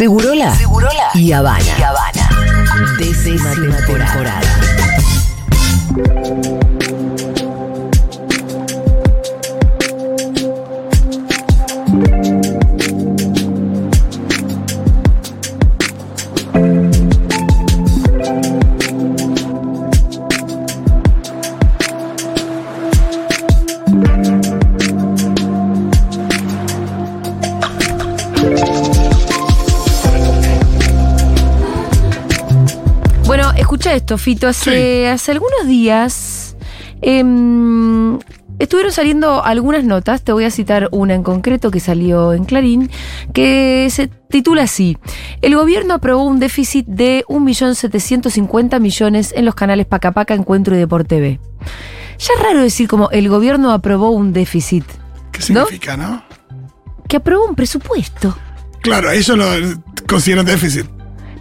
Segurola, Segurola y Habana. y Habana. Décima temporada. Escucha esto, Fito. Hace, hace algunos días em, estuvieron saliendo algunas notas. Te voy a citar una en concreto que salió en Clarín, que se titula así: El gobierno aprobó un déficit de 1.750 millones en los canales Pacapaca, Encuentro y Deporte B. Ya es raro decir como el gobierno aprobó un déficit, ¿Qué significa, no? que aprobó un presupuesto. Claro, ellos lo consideran déficit.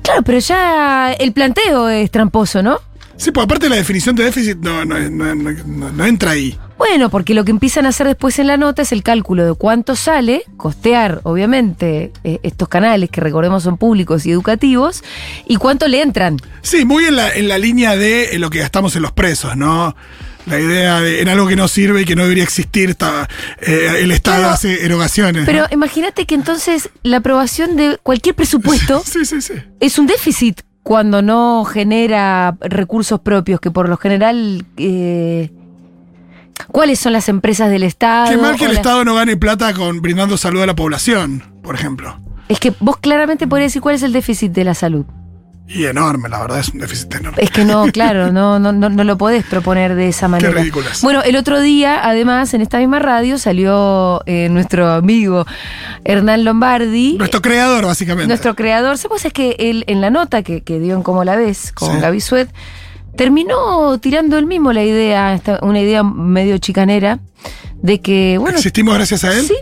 Claro, pero ya el planteo es tramposo, ¿no? Sí, pues aparte la definición de déficit no, no, no- no- no- no entra ahí. Bueno, porque lo que empiezan a hacer después en la nota es el cálculo de cuánto sale, costear, obviamente, eh, estos canales que recordemos son públicos y educativos, y cuánto le entran. Sí, muy en la, en la línea de eh, lo que gastamos en los presos, ¿no? La idea de en algo que no sirve y que no debería existir, está, eh, el Estado Claro, hace erogaciones. Pero ¿no? imagínate que entonces la aprobación de cualquier presupuesto Sí, sí, sí. es un déficit cuando no genera recursos propios, que por lo general... eh, ¿Cuáles son las empresas del Estado? Qué mal que el las- Estado no gane plata con brindando salud a la población, por ejemplo. Es que vos claramente podrías decir cuál es el déficit de la salud. Y enorme, la verdad, es un déficit enorme. Es que no, claro, no, no, no, no lo podés proponer de esa manera. ridículo es. Bueno, el otro día, además, en esta misma radio salió eh, nuestro amigo Hernán Lombardi. Nuestro creador, básicamente. Nuestro creador, ¿sabes? Es que él en la nota que, que dio en Cómo la ves con Sí. Gaby Suet, terminó tirando él mismo la idea, una idea medio chicanera, de que, bueno, ¿Existimos gracias a él? sí,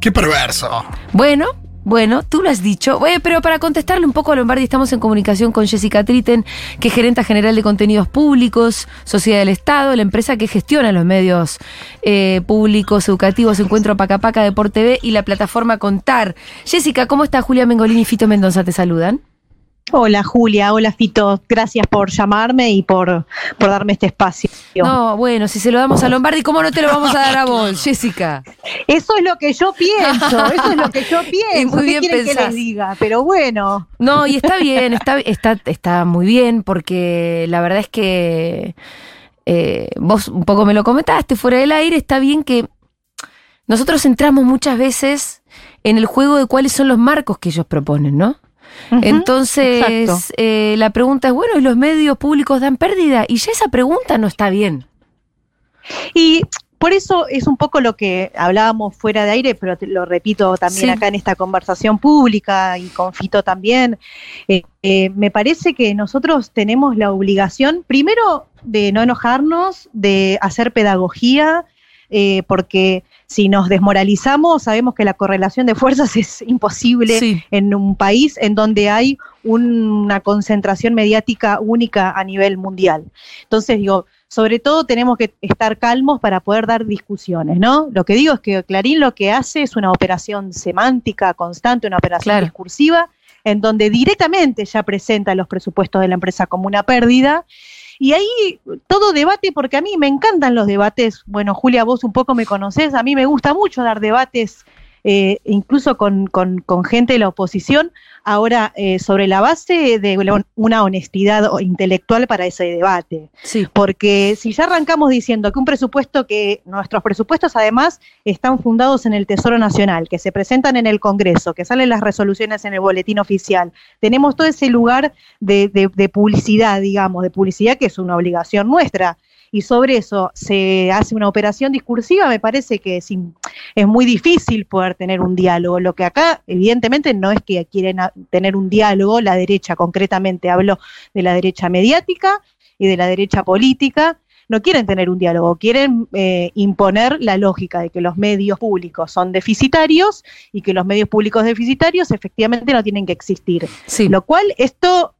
Qué perverso. bueno, bueno, tú lo has dicho. Oye, pero para contestarle un poco a Lombardi, estamos en comunicación con Jessica Triten, que es gerenta general de contenidos públicos, Sociedad del Estado, la empresa que gestiona los medios eh, públicos, educativos, Encuentro Pacapaca, Deporte B y la plataforma Contar. Jessica, ¿cómo está? Julia Mengolini y Fito Mendoza te saludan. Hola Julia, hola Fito, gracias por llamarme y por, por darme este espacio. No, bueno, si se lo damos a Lombardi, ¿cómo no te lo vamos a dar a vos, Jessica? Eso es lo que yo pienso, eso es lo que yo pienso. Muy ¿Qué bien quieren que les diga? Pero bueno, No, y está bien, está, está, está muy bien, porque la verdad es que eh, vos un poco me lo comentaste fuera del aire, está bien que nosotros entramos muchas veces en el juego de cuáles son los marcos que ellos proponen, ¿no? Entonces, eh, la pregunta es, bueno, ¿y los medios públicos dan pérdida? Y ya esa pregunta no está bien. Y por eso es un poco lo que hablábamos fuera de aire, pero te lo repito también Sí. acá en esta conversación pública y con Fito también. Eh, eh, me parece que nosotros tenemos la obligación, primero, de no enojarnos, de hacer pedagogía, eh, porque si nos desmoralizamos, sabemos que la correlación de fuerzas es imposible Sí. en un país en donde hay una concentración mediática única a nivel mundial. Entonces, digo, sobre todo tenemos que estar calmos para poder dar discusiones, ¿no? Lo que digo es que Clarín lo que hace es una operación semántica constante, una operación Claro. discursiva, en donde directamente ya presenta los presupuestos de la empresa como una pérdida. Y ahí todo debate, porque a mí me encantan los debates, bueno, Julia, vos un poco me conocés, a mí me gusta mucho dar debates, eh, incluso con, con- con gente de la oposición, ahora eh, sobre la base de una honestidad intelectual para ese debate. Sí. Porque si ya arrancamos diciendo que un presupuesto que nuestros presupuestos además están fundados en el Tesoro Nacional, que se presentan en el Congreso, que salen las resoluciones en el boletín oficial, tenemos todo ese lugar de, de- de publicidad, digamos, de publicidad que es una obligación nuestra. Y sobre eso se hace una operación discursiva, me parece que es, muy difícil poder tener un diálogo. Lo que acá, evidentemente, no es que quieren tener un diálogo, la derecha concretamente hablo de la derecha mediática y de la derecha política, no quieren tener un diálogo, quieren eh, imponer la lógica de que los medios públicos son deficitarios y que los medios públicos deficitarios efectivamente no tienen que existir. Sí. Lo cual esto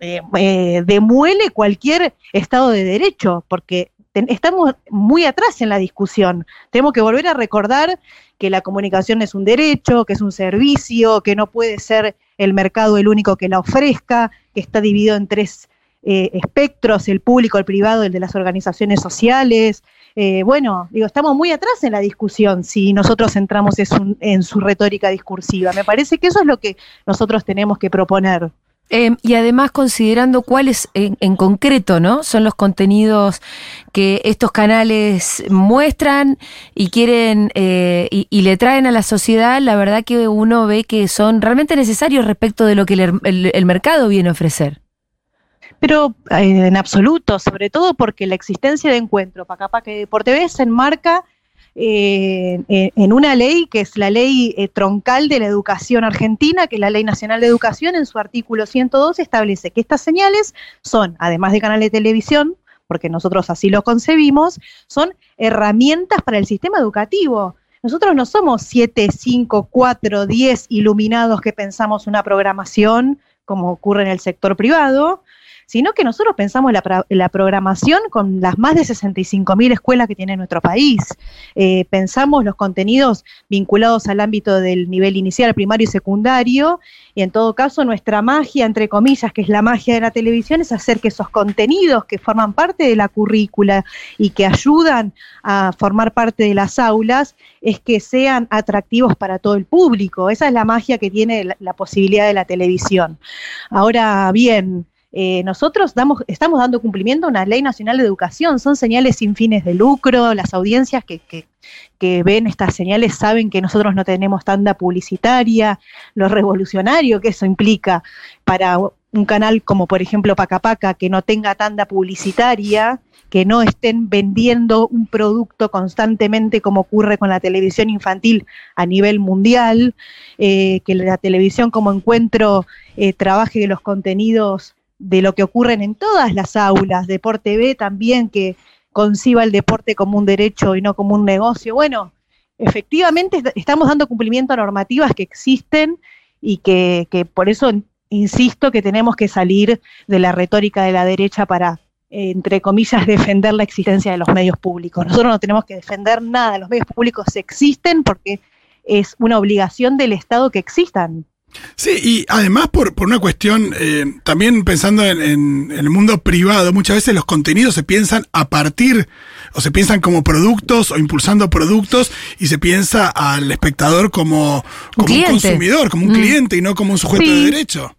eh, eh, demuele cualquier Estado de Derecho, porque estamos muy atrás en la discusión. Tenemos que volver a recordar que la comunicación es un derecho, que es un servicio, que no puede ser el mercado el único que la ofrezca, que está dividido en tres eh, espectros, el público, el privado, el de las organizaciones sociales. Eh, bueno, digo, estamos muy atrás en la discusión si nosotros entramos en su retórica discursiva. Me parece que eso es lo que nosotros tenemos que proponer. Em, y además considerando cuáles en, concreto, ¿no? Son los contenidos que estos canales muestran y quieren eh, y, le traen a la sociedad, la verdad que uno ve que son realmente necesarios respecto de lo que el, mercado viene a ofrecer. Pero eh, en absoluto, sobre todo porque la existencia de Encuentro que por TV se enmarca eh, en una ley que es la ley eh, troncal de la educación argentina, que es la Ley Nacional de Educación, en su artículo 102 establece que estas señales son, además de canal de televisión, porque nosotros así lo concebimos, son herramientas para el sistema educativo. Nosotros no somos 7, 5, 4, 10 iluminados que pensamos una programación como ocurre en el sector privado, sino que nosotros pensamos la, programación con las más de 65.000 escuelas que tiene nuestro país. Eh, pensamos los contenidos vinculados al ámbito del nivel inicial, primario y secundario, y en todo caso nuestra magia, entre comillas, que es la magia de la televisión, es hacer que esos contenidos que forman parte de la currícula y que ayudan a formar parte de las aulas, es que sean atractivos para todo el público. Esa es la magia que tiene la posibilidad de la televisión. Ahora bien, eh, nosotros estamos dando cumplimiento a una ley nacional de educación, son señales sin fines de lucro, las audiencias que, ven estas señales saben que nosotros no tenemos tanda publicitaria, lo revolucionario que eso implica para un canal como por ejemplo Pacapaca que no tenga tanda publicitaria, que no estén vendiendo un producto constantemente como ocurre con la televisión infantil a nivel mundial, eh, que la televisión como encuentro eh, trabaje los contenidos de lo que ocurren en todas las aulas, Deporte B también, que conciba el deporte como un derecho y no como un negocio. Bueno, efectivamente estamos dando cumplimiento a normativas que existen y que, que por eso insisto que tenemos que salir de la retórica de la derecha para, entre comillas, defender la existencia de los medios públicos. Nosotros no tenemos que defender nada, los medios públicos existen porque es una obligación del Estado que existan. Sí, y además por, por una cuestión, eh, también pensando en, el mundo privado, muchas veces los contenidos se piensan a partir, o se piensan como productos, o impulsando productos, y se piensa al espectador como, un, consumidor, como un mm. cliente, y no como un sujeto de derecho.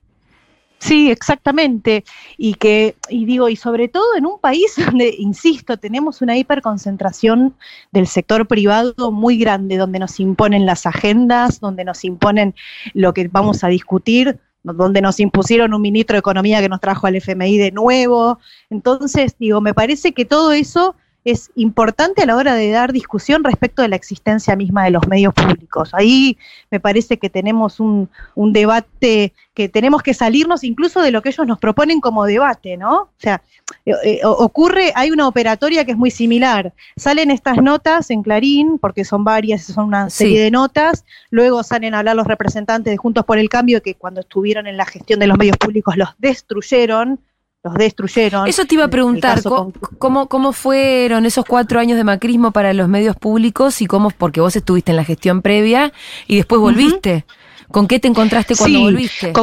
Sí, exactamente. Y que, y digo, y sobre todo en un país donde, insisto, tenemos una hiperconcentración del sector privado muy grande, donde nos imponen las agendas, donde nos imponen lo que vamos a discutir, donde nos impusieron un ministro de Economía que nos trajo al FMI de nuevo. Entonces, digo, me parece que todo eso es importante a la hora de dar discusión respecto de la existencia misma de los medios públicos. Ahí me parece que tenemos un, debate que tenemos que salirnos incluso de lo que ellos nos proponen como debate, ¿no? O sea, eh, eh, ocurre, hay una operatoria que es muy similar. Salen estas notas en Clarín, porque son varias, son una serie de notas, luego salen a hablar los representantes de Juntos por el Cambio, que cuando estuvieron en la gestión de los medios públicos los destruyeron, los destruyeron. Eso te iba a preguntar, ¿cómo, ¿cómo fueron esos cuatro años de macrismo para los medios públicos y cómo, porque vos estuviste en la gestión previa y después volviste? ¿Con qué te encontraste cuando volviste?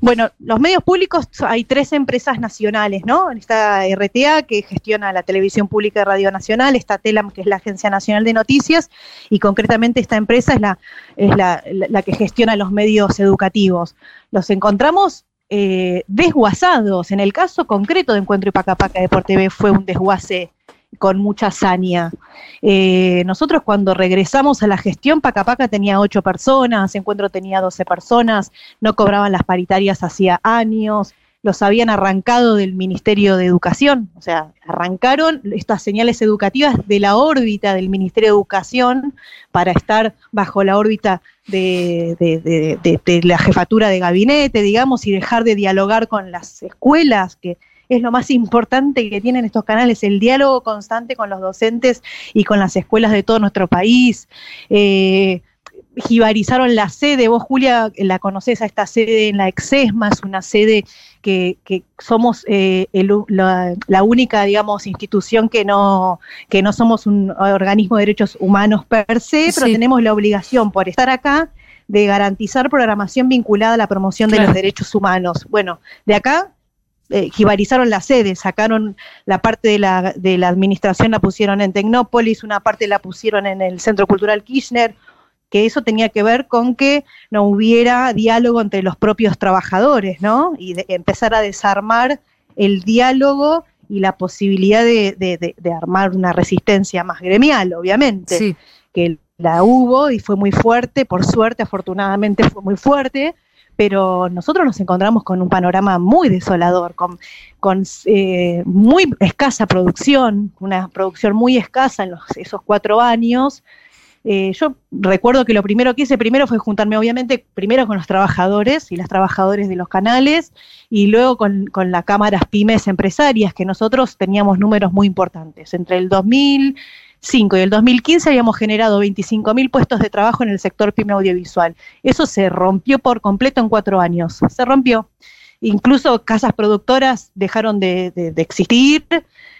bueno, los medios públicos, hay tres empresas nacionales, ¿no? Está RTA, que gestiona la televisión pública y radio nacional, está TELAM, que es la Agencia Nacional de Noticias, y concretamente esta empresa es la, es la, la que gestiona los medios educativos. Los encontramos eh, desguazados. En el caso concreto de Encuentro y Pacapaca de Por TV fue un desguace con mucha hazaña. Eh, nosotros cuando regresamos a la gestión, Pacapaca tenía ocho personas, Encuentro tenía doce personas, no cobraban las paritarias hacía años, los habían arrancado del Ministerio de Educación, o sea, arrancaron estas señales educativas de la órbita del Ministerio de Educación para estar bajo la órbita de, la jefatura de gabinete, digamos, y dejar de dialogar con las escuelas, que es lo más importante que tienen estos canales, el diálogo constante con los docentes y con las escuelas de todo nuestro país. Eh, jibarizaron la sede. Vos, Julia, la conocés a esta sede en la Exesma, es una sede que, que somos eh, el- la, la única, digamos, institución que no, que no somos un organismo de derechos humanos per se, pero tenemos la obligación por estar acá de garantizar programación vinculada a la promoción de los derechos humanos. Bueno, de acá eh, jibarizaron la sede, sacaron la parte de la, de la administración, la pusieron en Tecnópolis, una parte la pusieron en el Centro Cultural Kirchner, que eso tenía que ver con que no hubiera diálogo entre los propios trabajadores, ¿no? Y de empezar a desarmar el diálogo y la posibilidad de, de- de- de armar una resistencia más gremial, obviamente Sí. que la hubo y fue muy fuerte, por suerte, afortunadamente fue muy fuerte, pero nosotros nos encontramos con un panorama muy desolador, con, con eh, muy escasa producción, una producción muy escasa en los, esos cuatro años. Eh, yo recuerdo que lo primero que hice primero fue juntarme, obviamente, primero con los trabajadores y las trabajadoras de los canales, y luego con, con las cámaras pymes empresarias, que nosotros teníamos números muy importantes. Entre el 2005 y el 2015 habíamos generado 25.000 puestos de trabajo en el sector pyme audiovisual. Eso se rompió por completo en cuatro años. Se rompió. Incluso casas productoras dejaron de, de- de existir,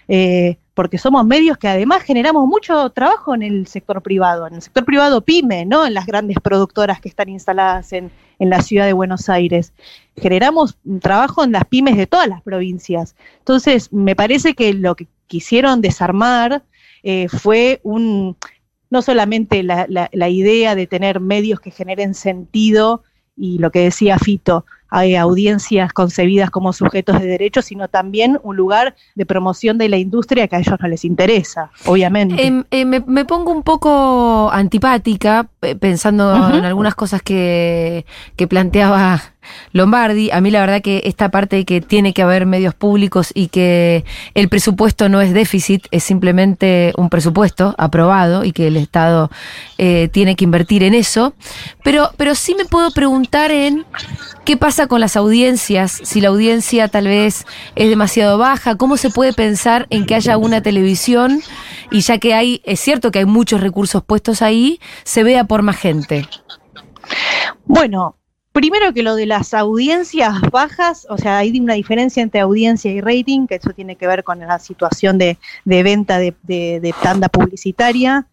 eh, porque somos medios que además generamos mucho trabajo en el sector privado, en el sector privado pyme, no en las grandes productoras que están instaladas en, en la ciudad de Buenos Aires. Generamos trabajo en las pymes de todas las provincias. Entonces, me parece que lo que quisieron desarmar eh, fue un no solamente la, la- la idea de tener medios que generen sentido y lo que decía Fito, hay audiencias concebidas como sujetos de derechos, sino también un lugar de promoción de la industria que a ellos no les interesa, obviamente. Em, eh, me, me pongo un poco antipática pensando en algunas cosas que, que planteaba Lombardi. A mí la verdad que esta parte de que tiene que haber medios públicos y que el presupuesto no es déficit, es simplemente un presupuesto aprobado y que el Estado eh, tiene que invertir en eso. Pero, pero sí me puedo preguntar en qué pasa con las audiencias, si la audiencia tal vez es demasiado baja, cómo se puede pensar en que haya una televisión y ya que hay, es cierto que hay muchos recursos puestos ahí, se vea por más gente. Bueno, primero que lo de las audiencias bajas, o sea, hay una diferencia entre audiencia y rating, que eso tiene que ver con la situación de, de venta de, de- de tanda publicitaria.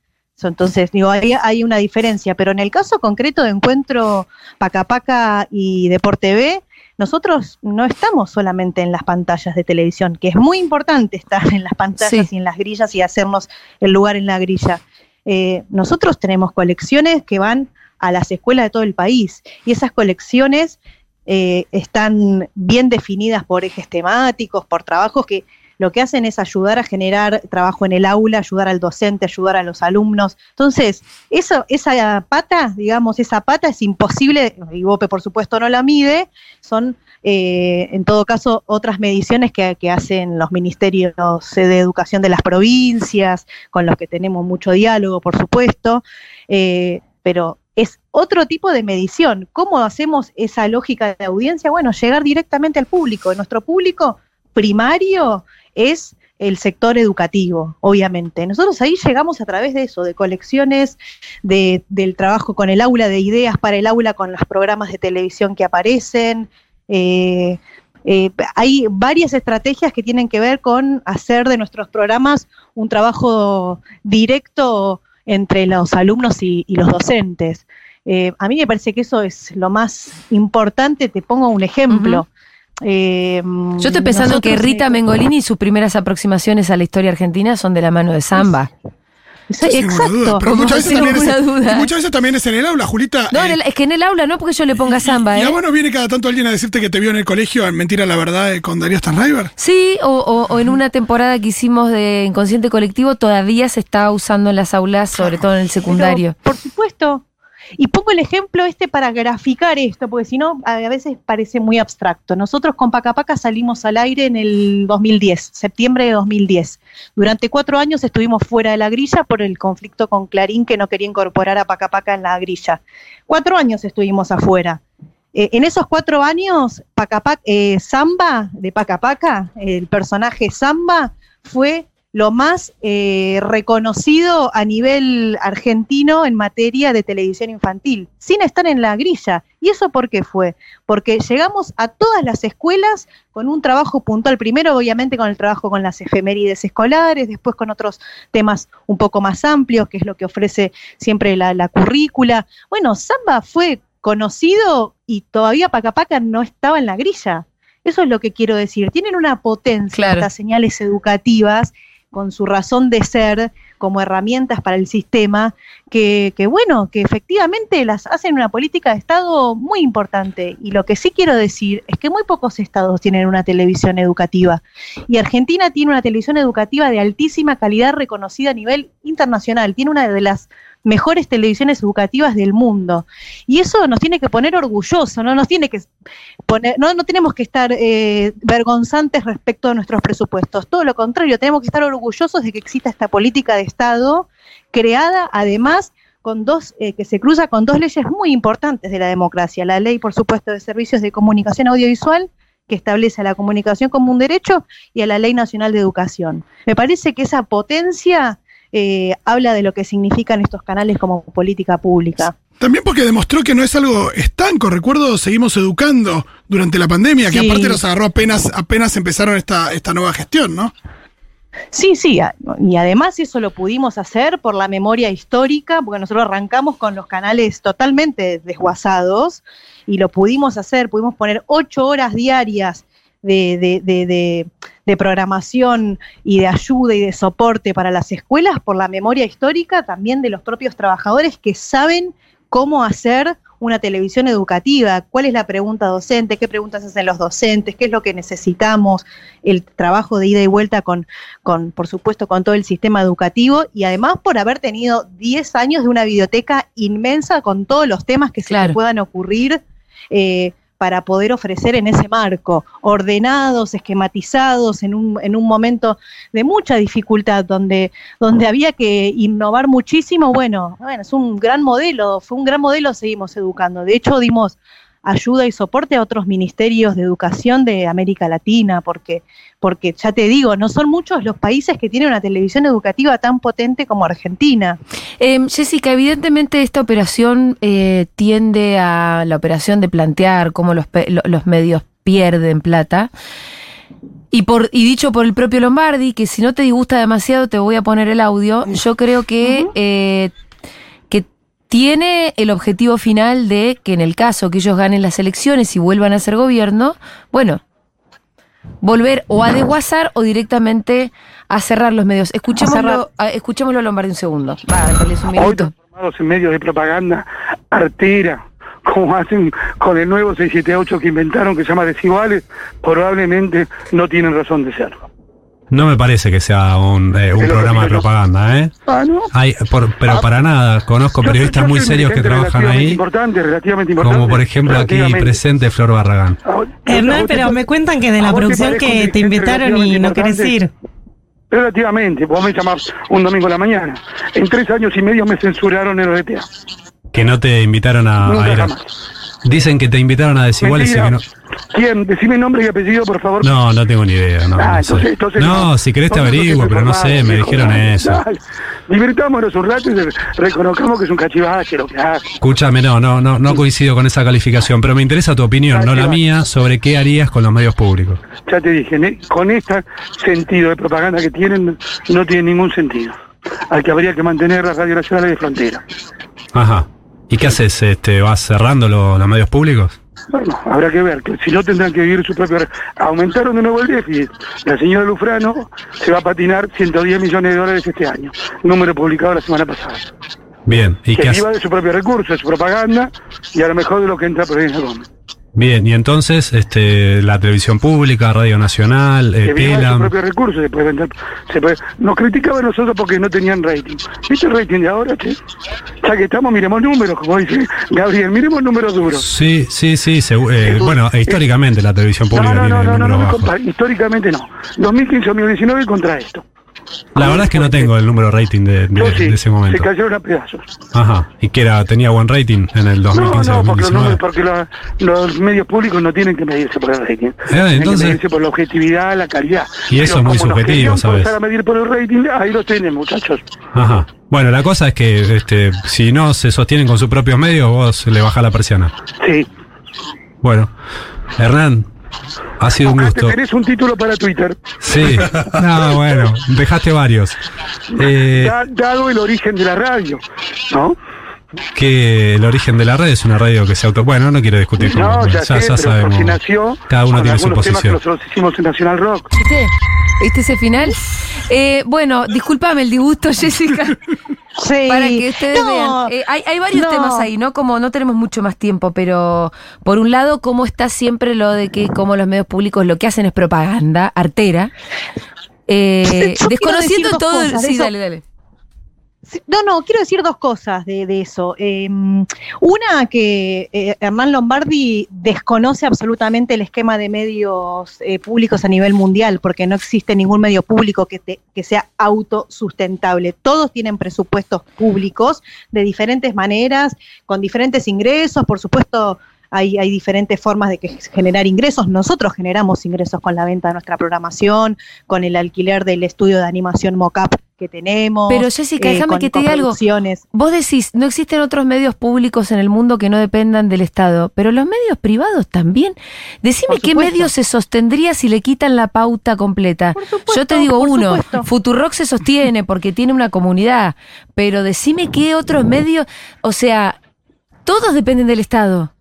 Entonces, digo, hay, hay una diferencia, pero en el caso concreto de Encuentro Paca Paca y Deporte B, nosotros no estamos solamente en las pantallas de televisión, que es muy importante estar en las pantallas Sí. y en las grillas y hacernos el lugar en la grilla. Eh, nosotros tenemos colecciones que van a las escuelas de todo el país y esas colecciones eh, están bien definidas por ejes temáticos, por trabajos que lo que hacen es ayudar a generar trabajo en el aula, ayudar al docente, ayudar a los alumnos. Entonces, esa pata, digamos, esa pata es imposible, y Bope por supuesto no la mide, son eh, en todo caso otras mediciones que, que hacen los ministerios de educación de las provincias, con los que tenemos mucho diálogo, por supuesto, eh, pero es otro tipo de medición. ¿Cómo hacemos esa lógica de audiencia? Bueno, llegar directamente al público. Nuestro público primario es el sector educativo, obviamente. Nosotros ahí llegamos a través de eso, de colecciones, de, del trabajo con el aula, de ideas para el aula, con los programas de televisión que aparecen. Eh, eh, hay varias estrategias que tienen que ver con hacer de nuestros programas un trabajo directo entre los alumnos y, y los docentes. Eh, a mí me parece que eso es lo más importante. Te pongo un ejemplo. Eh, Yo estoy pensando que Rita Mengolini y sus primeras aproximaciones a la historia argentina son de la mano de Samba. Duda, exacto. pero muchas veces, también es, ninguna duda. y muchas veces también es en el aula, Julita. No, eh, en el- es que en el aula no porque yo le ponga Samba, y ¿eh? a vos no viene cada tanto alguien a decirte que te vio en el colegio en Mentira la Verdad eh, con Darío Stanriver. Sí, o, o- o en una temporada que hicimos de Inconsciente Colectivo todavía se está usando en las aulas, sobre todo en el secundario. Pero, por supuesto. Y pongo el ejemplo este para graficar esto, porque si no, a veces parece muy abstracto. Nosotros con Paca Paca salimos al aire en el 2010, septiembre de 2010. Durante cuatro años estuvimos fuera de la grilla por el conflicto con Clarín que no quería incorporar a Paca Paca en la grilla. Cuatro años estuvimos afuera. Eh, en esos cuatro años, Paca Paca- eh, Samba, de Paca Paca, el personaje Samba, fue lo más eh, reconocido a nivel argentino en materia de televisión infantil, sin estar en la grilla. ¿Y eso por qué fue? Porque llegamos a todas las escuelas con un trabajo puntual, primero obviamente con el trabajo con las efemérides escolares, después con otros temas un poco más amplios, que es lo que ofrece siempre la, la currícula. Bueno, Samba fue conocido y todavía Paca Paca no estaba en la grilla. Eso es lo que quiero decir. Tienen una potencia Claro. estas señales educativas con su razón de ser como herramientas para el sistema, que, que, bueno, que efectivamente las hacen una política de Estado muy importante. Y lo que sí quiero decir es que muy pocos estados tienen una televisión educativa. Y Argentina tiene una televisión educativa de altísima calidad reconocida a nivel internacional. Tiene una de las mejores televisiones educativas del mundo. Y eso nos tiene que poner orgulloso, no nos tiene que poner, no, no tenemos que estar eh, vergonzantes respecto a nuestros presupuestos. Todo lo contrario, tenemos que estar orgullosos de que exista esta política de Estado creada además con dos, eh, que se cruza con dos leyes muy importantes de la democracia. La ley, por supuesto, de servicios de comunicación audiovisual, que establece a la comunicación como un derecho, y a la Ley Nacional de Educación. Me parece que esa potencia eh, habla de lo que significan estos canales como política pública. También porque demostró que no es algo estanco. Recuerdo, seguimos educando durante la pandemia, que aparte nos agarró apenas, apenas empezaron esta, esta nueva gestión, ¿no? Sí, sí, y además eso lo pudimos hacer por la memoria histórica, porque nosotros arrancamos con los canales totalmente desguazados y lo pudimos hacer, pudimos poner ocho horas diarias de, de- de- programación y de ayuda y de soporte para las escuelas por la memoria histórica también de los propios trabajadores que saben cómo hacer una televisión educativa, cuál es la pregunta docente, qué preguntas hacen los docentes, qué es lo que necesitamos, el trabajo de ida y vuelta con, con, por supuesto, con todo el sistema educativo y además por haber tenido 10 años de una biblioteca inmensa con todos los temas que se te puedan ocurrir eh, para poder ofrecer en ese marco, ordenados, esquematizados, en un, en un momento de mucha dificultad, donde, donde había que innovar muchísimo. Bueno, bueno, es un gran modelo, fue un gran modelo, seguimos educando. De hecho, dimos ayuda y soporte a otros ministerios de educación de América Latina, porque, porque ya te digo, no son muchos los países que tienen una televisión educativa tan potente como Argentina. Eh, Jessica, evidentemente esta operación eh, tiende a la operación de plantear cómo los, medios pierden plata. Y, por, y dicho por el propio Lombardi, que si no te disgusta demasiado te voy a poner el audio, yo creo que, eh, que tiene el objetivo final de que en el caso que ellos ganen las elecciones y vuelvan a ser gobierno, bueno, volver o a desguazar o directamente a cerrar los medios. Escuchémoslo, a- escuchémoslo a Lombardi un segundo. Va, un Hoy minuto. transformados en medios de propaganda artera, como hacen con el nuevo 678 que inventaron, que se llama Desiguales, probablemente no tienen razón de ser. No me parece que sea un, eh, un programa de propaganda, ¿eh? Ah, ¿no? Hay, por- pero para nada, conozco periodistas yo muy serios que trabajan relativamente ahí, Importante, relativamente importante. como por ejemplo aquí presente Flor Barragán. Ah, vos- Hernán, te- pero me cuentan que de ¿a la te producción que te invitaron y no querés ir. Relativamente, vos me llamás un domingo a la mañana. En tres años y medio me censuraron en RTA. Que no te invitaron a, Nunca a ir jamás. Dicen que te invitaron a Desiguales y Mentira. que no... ¿Quién? Decime nombre y apellido, por favor. No, no tengo ni idea, no, Ah, no sé. entonces- entonces no, si querés te averiguo, pero no sé, me dijeron dale, eso. dale. Divirtámonos un rato y re- reconozcamos que es un cachivache lo que hace. Escúchame, no, no, no, no coincido con esa calificación, pero me interesa tu opinión, no la mía, sobre qué harías con los medios públicos. Ya te dije, con este sentido de propaganda que tienen, no tiene ningún sentido. Al que habría que mantener las radios nacionales de frontera. Ajá. ¿Y qué haces? Este, ¿Vas cerrando lo- los medios públicos? Bueno, habrá que ver, que si no tendrán que vivir su propio... Aumentaron de nuevo el déficit. La señora Lufrano se va a patinar 110 millones de dólares este año. Número publicado la semana pasada. Bien, ¿y que qué haces? viva de su propio recurso, de su propaganda y a lo mejor de lo que entra Elena Gómez. Bien, y entonces, este, la televisión pública, Radio Nacional, eh, Telam, propio recurso, se puede vender, se puede, nos criticaban nosotros porque no tenían rating. ¿Viste el rating de ahora, che? Ya que estamos, miremos números, como dice Gabriel, miremos números duros. Sí, sí, sí, segu- eh, bueno, eh, históricamente la televisión No, pública no, no, tiene no, no, no números me bajos. compare, históricamente no. 2015-2019 contra esto. La verdad es que no tengo el número rating de, de- sí, de ese momento. se cayeron a pedazos. Ajá. ¿Y que era? ¿Tenía buen rating en el No, no, porque, los, 2015-2019? números- porque los, los medios públicos no tienen que medirse por el rating. Tienen Eh, entonces- que medirse por la objetividad, la calidad. Y eso Pero es muy subjetivo, ¿sabes? a medir por el rating, ahí lo tienen, muchachos. Ajá. Bueno, la cosa es que este, si no se sostienen con sus propios medios, vos le bajás la persiana. Sí. Bueno, Hernán, ha sido un gusto. tenés un título para Twitter. Sí. No, bueno, dejaste varios. Eh, Da- dado el origen de la radio, ¿no? que el origen de la red es una radio que se auto... Bueno, no quiero discutir con No, vos, ya, sé, pero sabemos. porque nació Cada uno con tiene su que posición. nosotros hicimos en Nacional Rock. ¿Viste? ¿Viste ese final? Eh, bueno, discúlpame el disgusto, Jessica. Sí. Para que ustedes No, vean. Eh, hay, hay varios no. temas ahí, ¿no? Como no tenemos mucho más tiempo, pero por un lado, cómo está siempre lo de que como los medios públicos lo que hacen es propaganda, artera. Eh, desconociendo todo. cosas sí, eso. dale, dale. No, no, quiero decir dos cosas de, de eso. Eh, una, que eh, Hernán Lombardi desconoce absolutamente el esquema de medios eh, públicos a nivel mundial, porque no existe ningún medio público que, te- que sea autosustentable. Todos tienen presupuestos públicos de diferentes maneras, con diferentes ingresos, por supuesto. Hay, hay diferentes formas de que generar ingresos. Nosotros generamos ingresos con la venta de nuestra programación, con el alquiler del estudio de animación mocap que tenemos. Pero, Jessica, eh, déjame que te diga algo. Vos decís, no existen otros medios públicos en el mundo que no dependan del Estado, pero los medios privados también. Decime qué medio se sostendría si le quitan la pauta completa. Por supuesto, Yo te digo uno, supuesto. Futurock se sostiene porque tiene una comunidad, pero decime qué otros medios, o sea, todos dependen del Estado.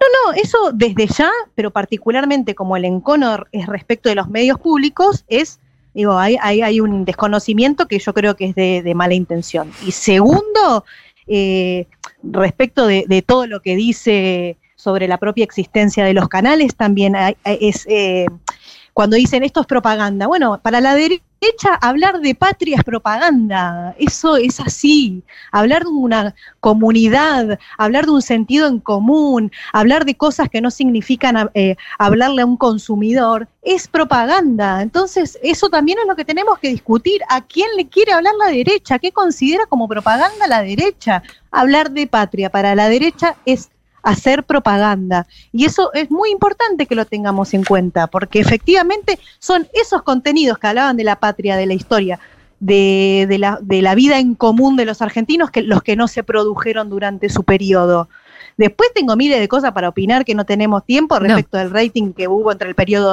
No, no, eso desde ya, pero particularmente como el encono es respecto de los medios públicos, es, digo, hay, hay, hay un desconocimiento que yo creo que es de, de mala intención. Y segundo, eh, respecto de, de todo lo que dice sobre la propia existencia de los canales, también hay- es eh, cuando dicen esto es propaganda. Bueno, para la derecha hablar de patria es propaganda, eso es así. Hablar de una comunidad, hablar de un sentido en común, hablar de cosas que no significan eh, hablarle a un consumidor, es propaganda. Entonces, eso también es lo que tenemos que discutir. ¿A quién le quiere hablar la derecha? ¿Qué considera como propaganda la derecha? Hablar de patria para la derecha es hacer propaganda. Y eso es muy importante que lo tengamos en cuenta, porque efectivamente son esos contenidos que hablaban de la patria, de la historia, de, de la, de la vida en común de los argentinos, que los que no se produjeron durante su periodo. Después tengo miles de cosas para opinar que no tenemos tiempo respecto del rating que hubo entre el periodo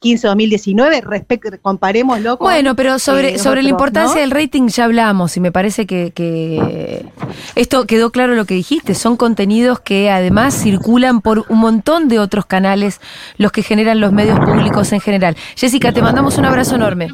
2015-2019, respecto, comparémoslo con... Bueno, pero sobre, eh, sobre la otros, importancia ¿no? del rating ya hablamos y me parece que, que esto quedó claro lo que dijiste. Son contenidos que además circulan por un montón de otros canales, los que generan los medios públicos en general. Jessica, te mandamos un abrazo enorme.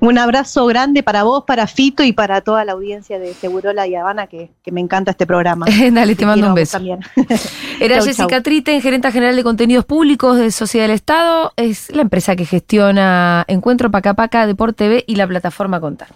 Un abrazo grande para vos, para Fito y para toda la audiencia de Segurola y Habana, que, que me encanta este programa. Dale, te mando un beso. También. Era Chau, Jessica chau. Triten, gerente general de contenidos públicos de Sociedad del Estado. Es la empresa que gestiona Encuentro Pacapaca, Deporte TV y la plataforma Contar.